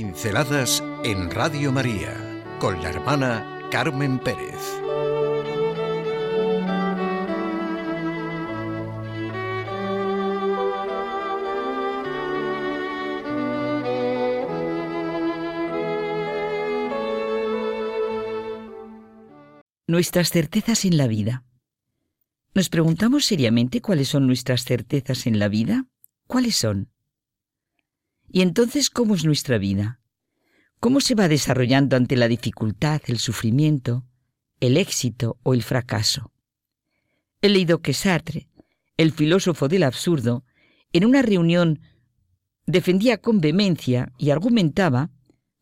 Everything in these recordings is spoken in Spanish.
Pinceladas en Radio María con la hermana Carmen Pérez. Nuestras certezas en la vida. ¿Nos preguntamos seriamente cuáles son nuestras certezas en la vida? ¿Cuáles son? ¿Y entonces cómo es nuestra vida? ¿Cómo se va desarrollando ante la dificultad, el sufrimiento, el éxito o el fracaso? He leído que Sartre, el filósofo del absurdo, en una reunión defendía con vehemencia y argumentaba,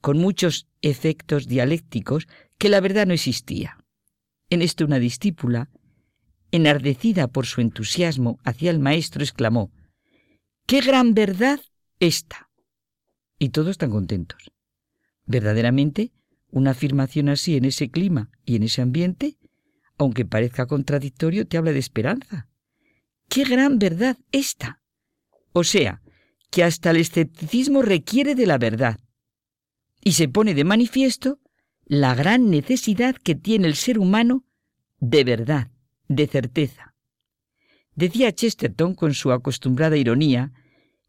con muchos efectos dialécticos, que la verdad no existía. En esto una discípula, enardecida por su entusiasmo hacia el maestro, exclamó, ¡Qué gran verdad esta! Y todos están contentos. Verdaderamente, una afirmación así en ese clima y en ese ambiente, aunque parezca contradictorio, te habla de esperanza. ¡Qué gran verdad esta! O sea, que hasta el escepticismo requiere de la verdad. Y se pone de manifiesto la gran necesidad que tiene el ser humano de verdad, de certeza. Decía Chesterton con su acostumbrada ironía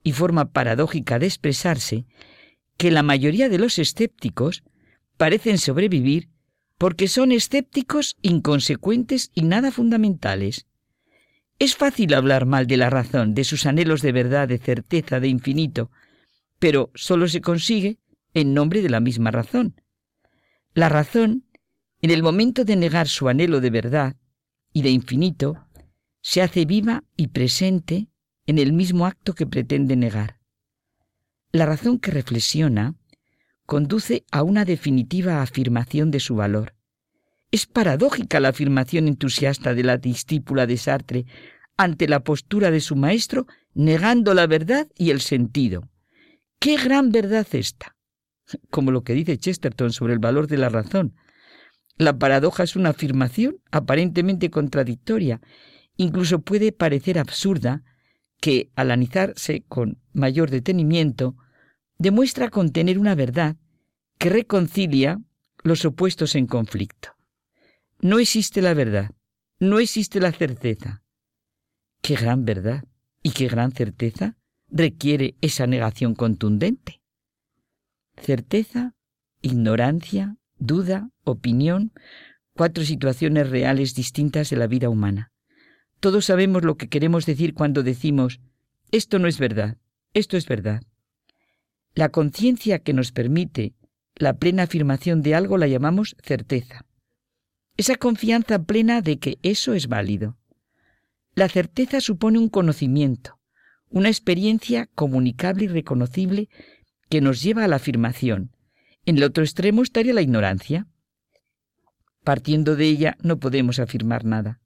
y forma paradójica de expresarse que la mayoría de los escépticos parecen sobrevivir porque son escépticos inconsecuentes y nada fundamentales. Es fácil hablar mal de la razón, de sus anhelos de verdad, de certeza, de infinito, pero solo se consigue en nombre de la misma razón. La razón, en el momento de negar su anhelo de verdad y de infinito, se hace viva y presente en el mismo acto que pretende negar. La razón que reflexiona conduce a una definitiva afirmación de su valor. Es paradójica la afirmación entusiasta de la discípula de Sartre ante la postura de su maestro, negando la verdad y el sentido. ¡Qué gran verdad esta! Como lo que dice Chesterton sobre el valor de la razón. La paradoja es una afirmación aparentemente contradictoria, incluso puede parecer absurda, que, al analizarse con mayor detenimiento, demuestra contener una verdad que reconcilia los opuestos en conflicto. No existe la verdad, no existe la certeza. Qué gran verdad y qué gran certeza requiere esa negación contundente. Certeza, ignorancia, duda, opinión, cuatro situaciones reales distintas de la vida humana. Todos sabemos lo que queremos decir cuando decimos, esto no es verdad, esto es verdad. La conciencia que nos permite la plena afirmación de algo la llamamos certeza. Esa confianza plena de que eso es válido. La certeza supone un conocimiento, una experiencia comunicable y reconocible que nos lleva a la afirmación. En el otro extremo estaría la ignorancia. Partiendo de ella no podemos afirmar nada.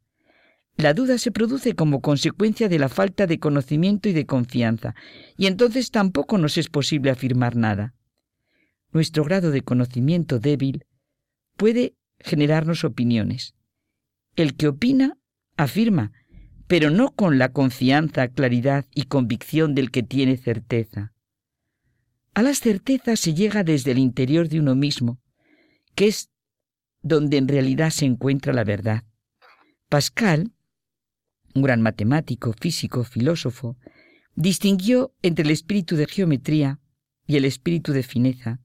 La duda se produce como consecuencia de la falta de conocimiento y de confianza, y entonces tampoco nos es posible afirmar nada. Nuestro grado de conocimiento débil puede generarnos opiniones. El que opina afirma, pero no con la confianza, claridad y convicción del que tiene certeza. A las certezas se llega desde el interior de uno mismo, que es donde en realidad se encuentra la verdad. Pascal un gran matemático, físico, filósofo, distinguió entre el espíritu de geometría y el espíritu de fineza,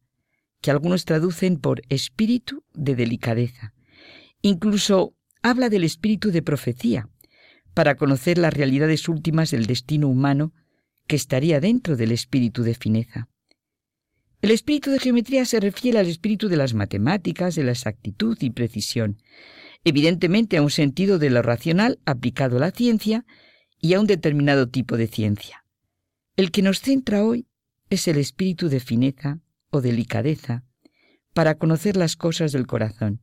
que algunos traducen por espíritu de delicadeza. Incluso habla del espíritu de profecía, para conocer las realidades últimas del destino humano que estaría dentro del espíritu de fineza. El espíritu de geometría se refiere al espíritu de las matemáticas, de la exactitud y precisión, evidentemente a un sentido de lo racional aplicado a la ciencia y a un determinado tipo de ciencia. El que nos centra hoy es el espíritu de fineza o delicadeza para conocer las cosas del corazón.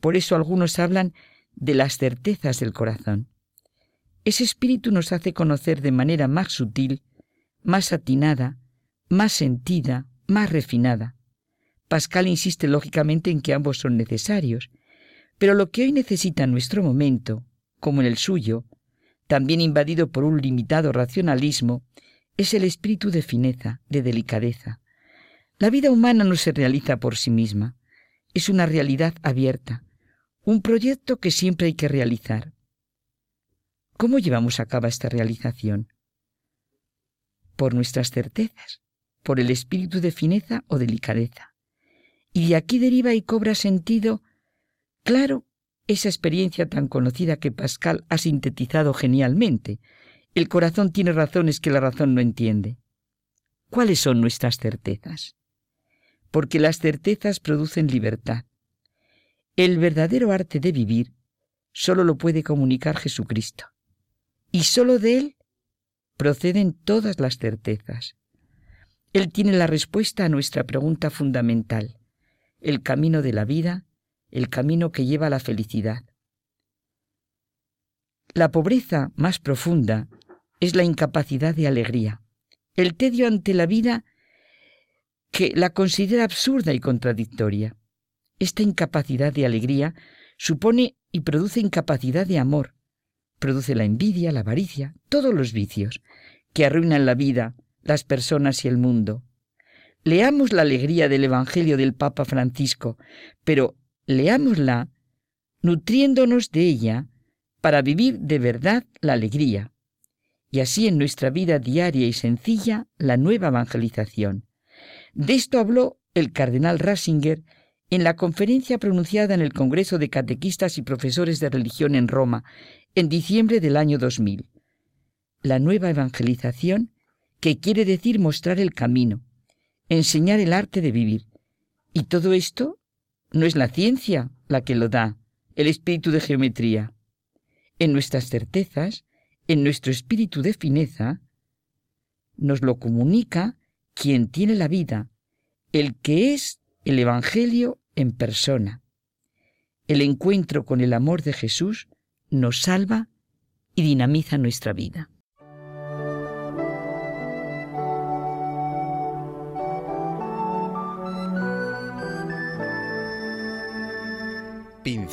Por eso algunos hablan de las certezas del corazón. Ese espíritu nos hace conocer de manera más sutil, más atinada, más sentida, más refinada. Pascal insiste lógicamente en que ambos son necesarios, pero lo que hoy necesita nuestro momento, como en el suyo, también invadido por un limitado racionalismo, es el espíritu de fineza, de delicadeza. La vida humana no se realiza por sí misma, es una realidad abierta, un proyecto que siempre hay que realizar. ¿Cómo llevamos a cabo esta realización? Por nuestras certezas, por el espíritu de fineza o delicadeza. Y de aquí deriva y cobra sentido, claro, esa experiencia tan conocida que Pascal ha sintetizado genialmente. El corazón tiene razones que la razón no entiende. ¿Cuáles son nuestras certezas? Porque las certezas producen libertad. El verdadero arte de vivir solo lo puede comunicar Jesucristo. Y solo de Él proceden todas las certezas. Él tiene la respuesta a nuestra pregunta fundamental, el camino de la vida, el camino que lleva a la felicidad. La pobreza más profunda es la incapacidad de alegría, el tedio ante la vida que la considera absurda y contradictoria. Esta incapacidad de alegría supone y produce incapacidad de amor, produce la envidia, la avaricia, todos los vicios que arruinan la vida, las personas y el mundo. Leamos la alegría del Evangelio del Papa Francisco, pero leámosla nutriéndonos de ella para vivir de verdad la alegría, y así en nuestra vida diaria y sencilla la nueva evangelización. De esto habló el cardenal Ratzinger en la conferencia pronunciada en el Congreso de Catequistas y Profesores de Religión en Roma en diciembre del año 2000. La nueva evangelización, que quiere decir mostrar el camino, enseñar el arte de vivir. Y todo esto no es la ciencia la que lo da, el espíritu de geometría. En nuestras certezas, en nuestro espíritu de fineza, nos lo comunica quien tiene la vida, el que es el Evangelio en persona. El encuentro con el amor de Jesús nos salva y dinamiza nuestra vida.